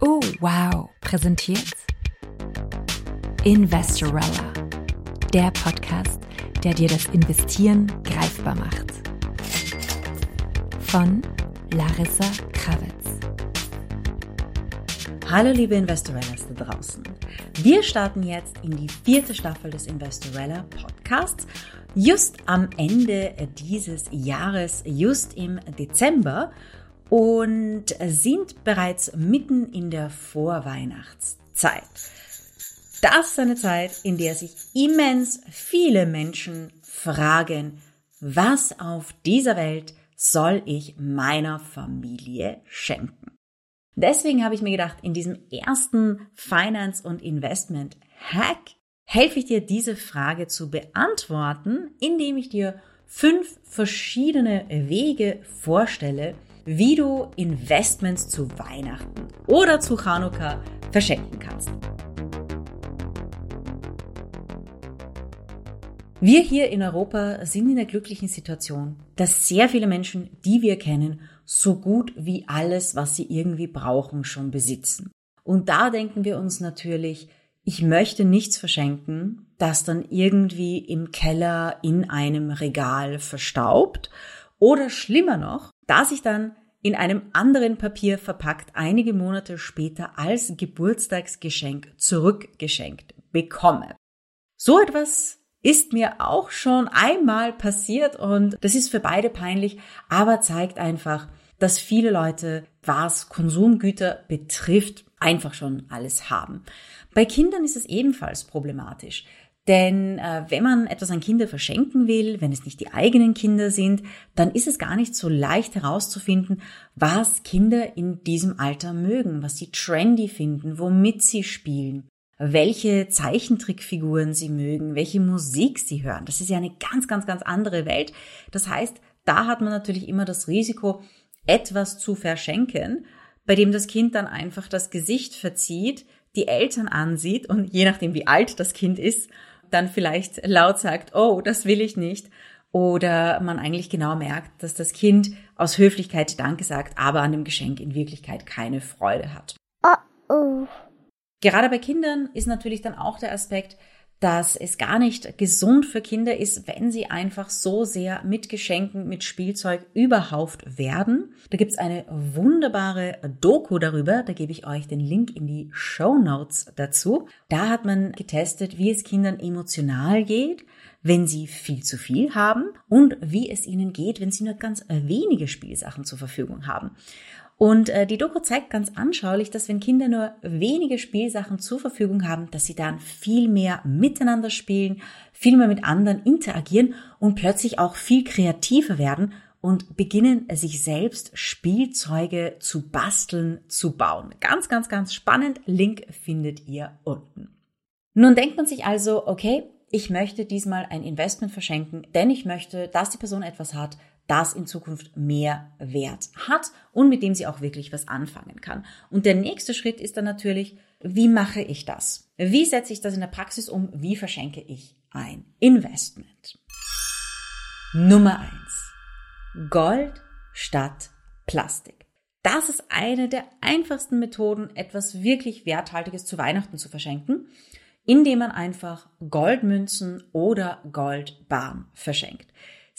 Oh, wow, präsentiert Investorella, der Podcast, der dir das Investieren greifbar macht. Von Larissa Kravitz. Hallo liebe Investorellas da draußen. Wir starten jetzt in die vierte Staffel des Investorella Podcasts. Just am Ende dieses Jahres, just im Dezember und sind bereits mitten in der Vorweihnachtszeit. Das ist eine Zeit, in der sich immens viele Menschen fragen, was auf dieser Welt soll ich meiner Familie schenken? Deswegen habe ich mir gedacht, in diesem ersten Finance- und Investment-Hack helfe ich dir, diese Frage zu beantworten, indem ich dir fünf verschiedene Wege vorstelle, wie du Investments zu Weihnachten oder zu Chanukka verschenken kannst. Wir hier in Europa sind in der glücklichen Situation, dass sehr viele Menschen, die wir kennen, so gut wie alles, was sie irgendwie brauchen, schon besitzen. Und da denken wir uns natürlich, ich möchte nichts verschenken, das dann irgendwie im Keller in einem Regal verstaubt oder schlimmer noch, dass ich dann in einem anderen Papier verpackt einige Monate später als Geburtstagsgeschenk zurückgeschenkt bekomme. So etwas ist mir auch schon einmal passiert und das ist für beide peinlich, aber zeigt einfach, dass viele Leute, was Konsumgüter betrifft, einfach schon alles haben. Bei Kindern ist es ebenfalls problematisch. Denn äh, wenn man etwas an Kinder verschenken will, wenn es nicht die eigenen Kinder sind, dann ist es gar nicht so leicht herauszufinden, was Kinder in diesem Alter mögen, was sie trendy finden, womit sie spielen welche Zeichentrickfiguren sie mögen, welche Musik sie hören. Das ist ja eine ganz, ganz, ganz andere Welt. Das heißt, da hat man natürlich immer das Risiko, etwas zu verschenken, bei dem das Kind dann einfach das Gesicht verzieht, die Eltern ansieht und je nachdem, wie alt das Kind ist, dann vielleicht laut sagt, oh, das will ich nicht. Oder man eigentlich genau merkt, dass das Kind aus Höflichkeit Danke sagt, aber an dem Geschenk in Wirklichkeit keine Freude hat. Oh, oh. Gerade bei Kindern ist natürlich dann auch der Aspekt, dass es gar nicht gesund für Kinder ist, wenn sie einfach so sehr mit Geschenken, mit Spielzeug überhauft werden. Da gibt's eine wunderbare Doku darüber, da gebe ich euch den Link in die Show Notes dazu. Da hat man getestet, wie es Kindern emotional geht, wenn sie viel zu viel haben und wie es ihnen geht, wenn sie nur ganz wenige Spielsachen zur Verfügung haben. Und äh, die Doku zeigt ganz anschaulich, dass wenn Kinder nur wenige Spielsachen zur Verfügung haben, dass sie dann viel mehr miteinander spielen, viel mehr mit anderen interagieren und plötzlich auch viel kreativer werden und beginnen sich selbst Spielzeuge zu basteln, zu bauen. Ganz, ganz, ganz spannend. Link findet ihr unten. Nun denkt man sich also, okay, ich möchte diesmal ein Investment verschenken, denn ich möchte, dass die Person etwas hat, das in Zukunft mehr Wert hat und mit dem sie auch wirklich was anfangen kann. Und der nächste Schritt ist dann natürlich, wie mache ich das? Wie setze ich das in der Praxis um? Wie verschenke ich ein Investment? Nummer eins: Gold statt Plastik. Das ist eine der einfachsten Methoden, etwas wirklich Werthaltiges zu Weihnachten zu verschenken, indem man einfach Goldmünzen oder Goldbarren verschenkt.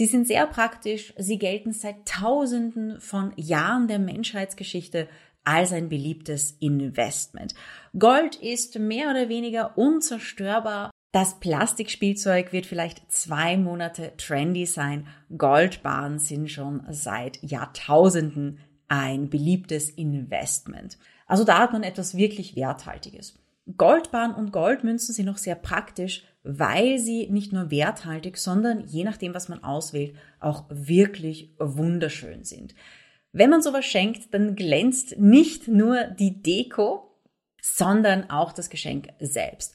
Sie sind sehr praktisch, sie gelten seit Tausenden von Jahren der Menschheitsgeschichte als ein beliebtes Investment. Gold ist mehr oder weniger unzerstörbar. Das Plastikspielzeug wird vielleicht zwei Monate trendy sein. Goldbahnen sind schon seit Jahrtausenden ein beliebtes Investment. Also da hat man etwas wirklich Werthaltiges. Goldbahn und Goldmünzen sind auch sehr praktisch, weil sie nicht nur werthaltig, sondern je nachdem, was man auswählt, auch wirklich wunderschön sind. Wenn man sowas schenkt, dann glänzt nicht nur die Deko, sondern auch das Geschenk selbst.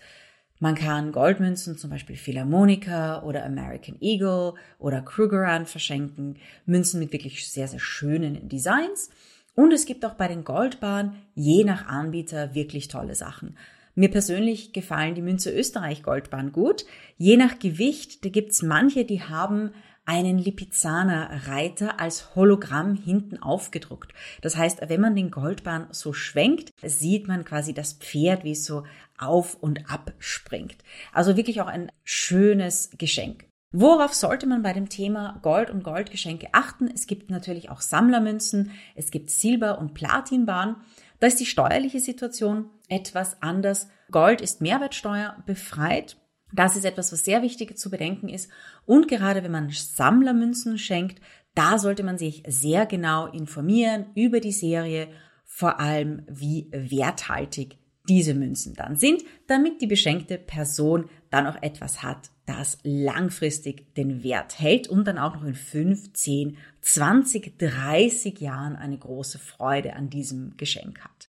Man kann Goldmünzen, zum Beispiel Philharmonica oder American Eagle oder Krugerrand verschenken, Münzen mit wirklich sehr, sehr schönen Designs. Und es gibt auch bei den Goldbahnen je nach Anbieter wirklich tolle Sachen. Mir persönlich gefallen die Münze Österreich Goldbahn gut. Je nach Gewicht, da gibt's manche, die haben einen Lipizzaner-Reiter als Hologramm hinten aufgedruckt. Das heißt, wenn man den Goldbahn so schwenkt, sieht man quasi das Pferd, wie es so auf und ab springt. Also wirklich auch ein schönes Geschenk. Worauf sollte man bei dem Thema Gold und Goldgeschenke achten? Es gibt natürlich auch Sammlermünzen, es gibt Silber- und Platinbahn. Da ist die steuerliche Situation etwas anders. Gold ist Mehrwertsteuer befreit. Das ist etwas, was sehr wichtig zu bedenken ist. Und gerade wenn man Sammlermünzen schenkt, da sollte man sich sehr genau informieren über die Serie, vor allem wie werthaltig diese Münzen dann sind, damit die beschenkte Person dann auch etwas hat, das langfristig den Wert hält und dann auch noch in 5, 10, 20, 30 Jahren eine große Freude an diesem Geschenk hat.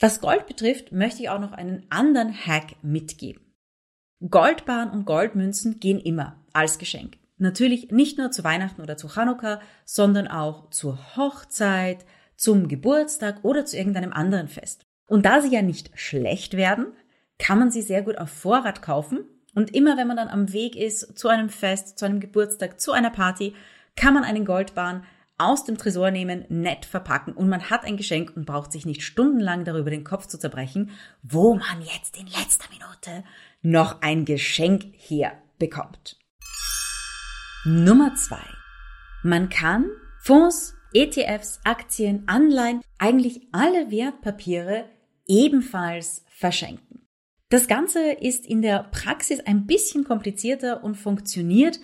Was Gold betrifft, möchte ich auch noch einen anderen Hack mitgeben. Goldbahn und Goldmünzen gehen immer als Geschenk. Natürlich nicht nur zu Weihnachten oder zu Chanukka, sondern auch zur Hochzeit, zum Geburtstag oder zu irgendeinem anderen Fest. Und da sie ja nicht schlecht werden, kann man sie sehr gut auf Vorrat kaufen. Und immer wenn man dann am Weg ist zu einem Fest, zu einem Geburtstag, zu einer Party, kann man einen Goldbahn aus dem Tresor nehmen, nett verpacken und man hat ein Geschenk und braucht sich nicht stundenlang darüber den Kopf zu zerbrechen, wo man jetzt in letzter Minute noch ein Geschenk herbekommt. Nummer zwei: Man kann Fonds, ETFs, Aktien, Anleihen, eigentlich alle Wertpapiere ebenfalls verschenken. Das Ganze ist in der Praxis ein bisschen komplizierter und funktioniert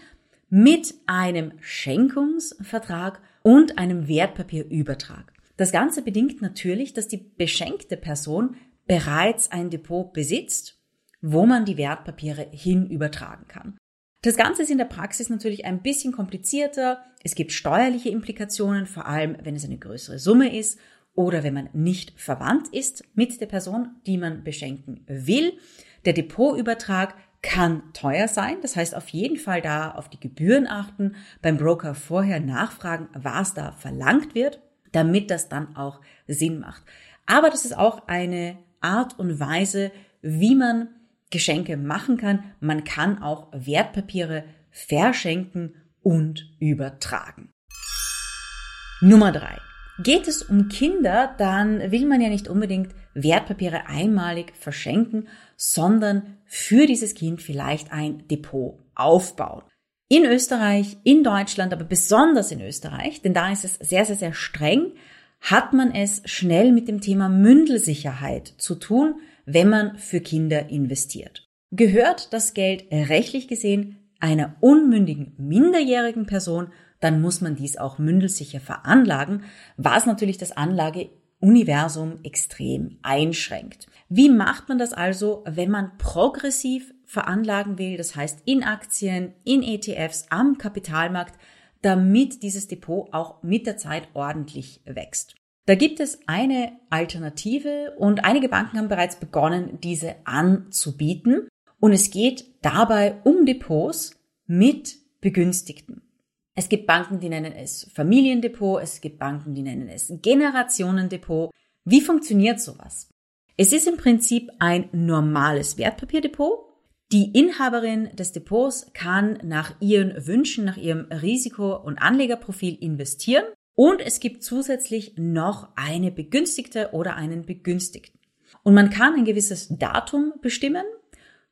mit einem Schenkungsvertrag und einem Wertpapierübertrag. Das Ganze bedingt natürlich, dass die beschenkte Person bereits ein Depot besitzt, wo man die Wertpapiere hin übertragen kann. Das Ganze ist in der Praxis natürlich ein bisschen komplizierter. Es gibt steuerliche Implikationen, vor allem wenn es eine größere Summe ist oder wenn man nicht verwandt ist mit der Person, die man beschenken will. Der Depotübertrag kann teuer sein. Das heißt, auf jeden Fall da auf die Gebühren achten, beim Broker vorher nachfragen, was da verlangt wird, damit das dann auch Sinn macht. Aber das ist auch eine Art und Weise, wie man Geschenke machen kann. Man kann auch Wertpapiere verschenken und übertragen. Nummer drei. Geht es um Kinder, dann will man ja nicht unbedingt Wertpapiere einmalig verschenken, sondern für dieses Kind vielleicht ein Depot aufbauen. In Österreich, in Deutschland, aber besonders in Österreich, denn da ist es sehr, sehr, sehr streng, hat man es schnell mit dem Thema Mündelsicherheit zu tun, wenn man für Kinder investiert. Gehört das Geld rechtlich gesehen einer unmündigen minderjährigen Person, dann muss man dies auch mündelsicher veranlagen, was natürlich das Anlageuniversum extrem einschränkt. Wie macht man das also, wenn man progressiv veranlagen will, das heißt in Aktien, in ETFs, am Kapitalmarkt, damit dieses Depot auch mit der Zeit ordentlich wächst? Da gibt es eine Alternative und einige Banken haben bereits begonnen, diese anzubieten. Und es geht dabei um Depots mit Begünstigten. Es gibt Banken, die nennen es Familiendepot, es gibt Banken, die nennen es Generationendepot. Wie funktioniert sowas? Es ist im Prinzip ein normales Wertpapierdepot. Die Inhaberin des Depots kann nach ihren Wünschen, nach ihrem Risiko- und Anlegerprofil investieren und es gibt zusätzlich noch eine Begünstigte oder einen Begünstigten. Und man kann ein gewisses Datum bestimmen,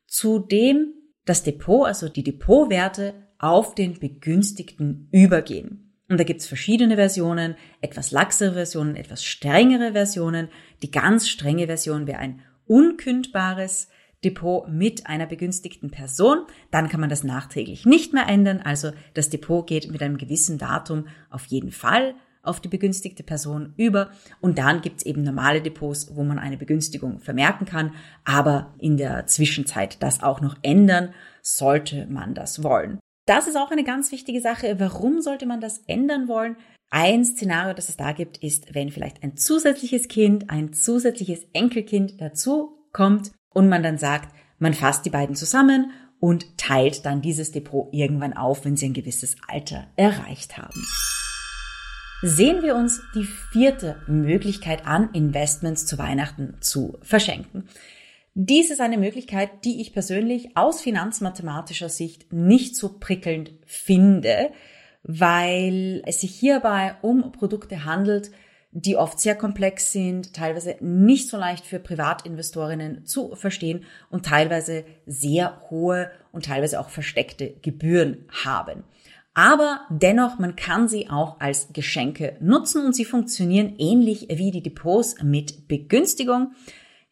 zu dem das Depot, also die Depotwerte auf den Begünstigten übergehen. Und da gibt's verschiedene Versionen, etwas laxere Versionen, etwas strengere Versionen. Die ganz strenge Version wäre ein unkündbares Depot mit einer begünstigten Person. Dann kann man das nachträglich nicht mehr ändern. Also das Depot geht mit einem gewissen Datum auf jeden Fall auf die begünstigte Person über. Und dann gibt's eben normale Depots, wo man eine Begünstigung vermerken kann. Aber in der Zwischenzeit das auch noch ändern, sollte man das wollen. Das ist auch eine ganz wichtige Sache. Warum sollte man das ändern wollen? Ein Szenario, das es da gibt, ist, wenn vielleicht ein zusätzliches Kind, ein zusätzliches Enkelkind dazu kommt und man dann sagt, man fasst die beiden zusammen und teilt dann dieses Depot irgendwann auf, wenn sie ein gewisses Alter erreicht haben. Sehen wir uns die vierte Möglichkeit an, Investments zu Weihnachten zu verschenken. Dies ist eine Möglichkeit, die ich persönlich aus finanzmathematischer Sicht nicht so prickelnd finde. weil es sich hierbei um Produkte handelt, die oft sehr komplex sind, teilweise nicht so leicht für Privatinvestorinnen zu verstehen und teilweise sehr hohe und teilweise auch versteckte Gebühren haben. Aber dennoch, man kann sie auch als Geschenke nutzen und sie funktionieren ähnlich wie die Depots mit Begünstigung.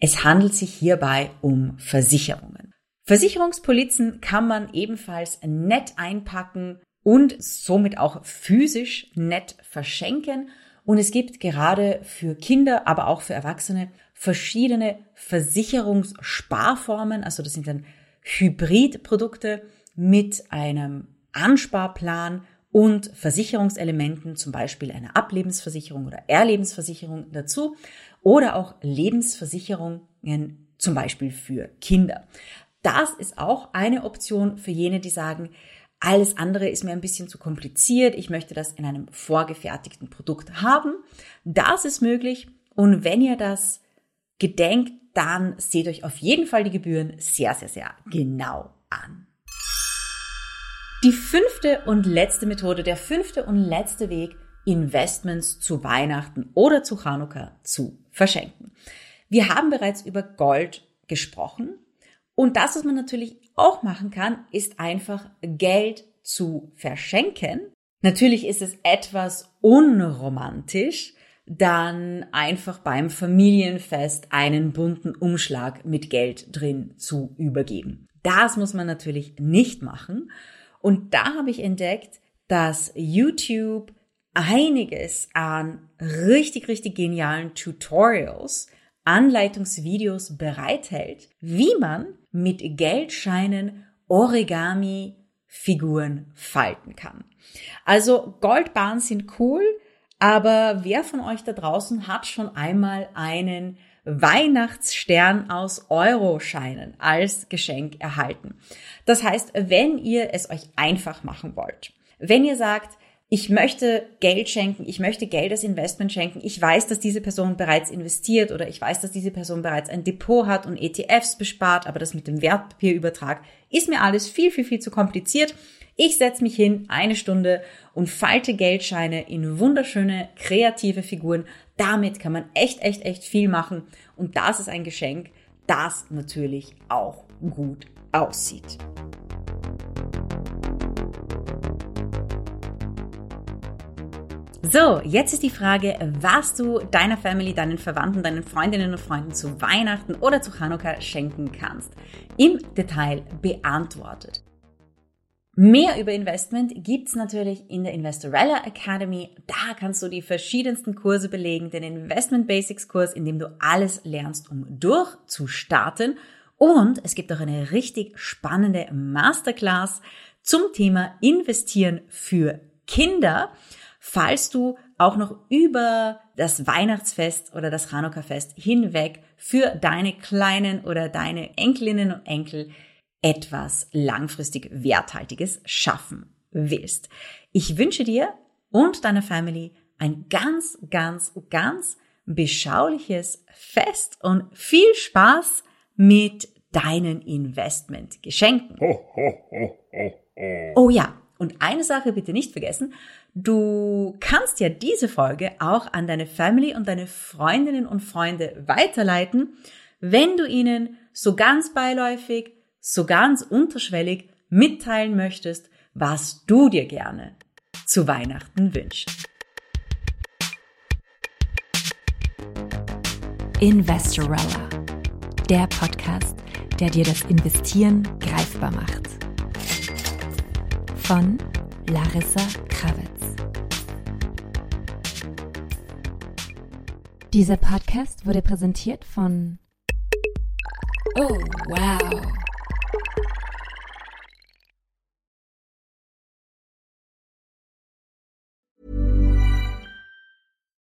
Es handelt sich hierbei um Versicherungen. Versicherungspolizen kann man ebenfalls nett einpacken und somit auch physisch nett verschenken. Und es gibt gerade für Kinder, aber auch für Erwachsene verschiedene Versicherungssparformen. Also das sind dann Hybridprodukte mit einem Ansparplan und Versicherungselementen, zum Beispiel eine Ablebensversicherung oder Erlebensversicherung dazu oder auch Lebensversicherungen, zum Beispiel für Kinder. Das ist auch eine Option für jene, die sagen, alles andere ist mir ein bisschen zu kompliziert. Ich möchte das in einem vorgefertigten Produkt haben. Das ist möglich. Und wenn ihr das gedenkt, dann seht euch auf jeden Fall die Gebühren sehr, sehr, sehr genau an. Die fünfte und letzte Methode, der fünfte und letzte Weg, Investments zu Weihnachten oder zu Chanukka zu verschenken. Wir haben bereits über Gold gesprochen und das, was man natürlich auch machen kann, ist einfach Geld zu verschenken. Natürlich ist es etwas unromantisch, dann einfach beim Familienfest einen bunten Umschlag mit Geld drin zu übergeben. Das muss man natürlich nicht machen. Und da habe ich entdeckt, dass YouTube einiges an richtig, richtig genialen Tutorials, Anleitungsvideos bereithält, wie man mit Geldscheinen Origami Figuren falten kann. Also Goldbahnen sind cool, aber wer von euch da draußen hat schon einmal einen Weihnachtsstern aus Euroscheinen als Geschenk erhalten? Das heißt, wenn ihr es euch einfach machen wollt, wenn ihr sagt, ich möchte Geld schenken, ich möchte Geld als Investment schenken, ich weiß, dass diese Person bereits investiert oder ich weiß, dass diese Person bereits ein Depot hat und ETFs bespart, aber das mit dem Wertpapierübertrag ist mir alles viel, viel, viel zu kompliziert. Ich setze mich hin, eine Stunde und falte Geldscheine in wunderschöne, kreative Figuren. Damit kann man echt, echt, echt viel machen. Und das ist ein Geschenk, das natürlich auch gut aussieht. So, jetzt ist die Frage, was du deiner Family, deinen Verwandten, deinen Freundinnen und Freunden zu Weihnachten oder zu Hanukkah schenken kannst. Im Detail beantwortet. Mehr über Investment gibt's natürlich in der Investorella Academy. Da kannst du die verschiedensten Kurse belegen, den Investment Basics Kurs, in dem du alles lernst, um durchzustarten. Und es gibt auch eine richtig spannende Masterclass zum Thema Investieren für Kinder falls du auch noch über das Weihnachtsfest oder das Chanukka-Fest hinweg für deine Kleinen oder deine Enkelinnen und Enkel etwas langfristig Werthaltiges schaffen willst. Ich wünsche dir und deiner Family ein ganz, ganz, ganz beschauliches Fest und viel Spaß mit deinen Investmentgeschenken. Oh ja, und eine Sache bitte nicht vergessen, du kannst ja diese Folge auch an deine Family und deine Freundinnen und Freunde weiterleiten, wenn du ihnen so ganz beiläufig, so ganz unterschwellig mitteilen möchtest, was du dir gerne zu Weihnachten wünschst. Investorella, der Podcast, der dir das Investieren greifbar macht von Larissa Krawitz. Dieser Podcast wurde präsentiert von Oh, wow.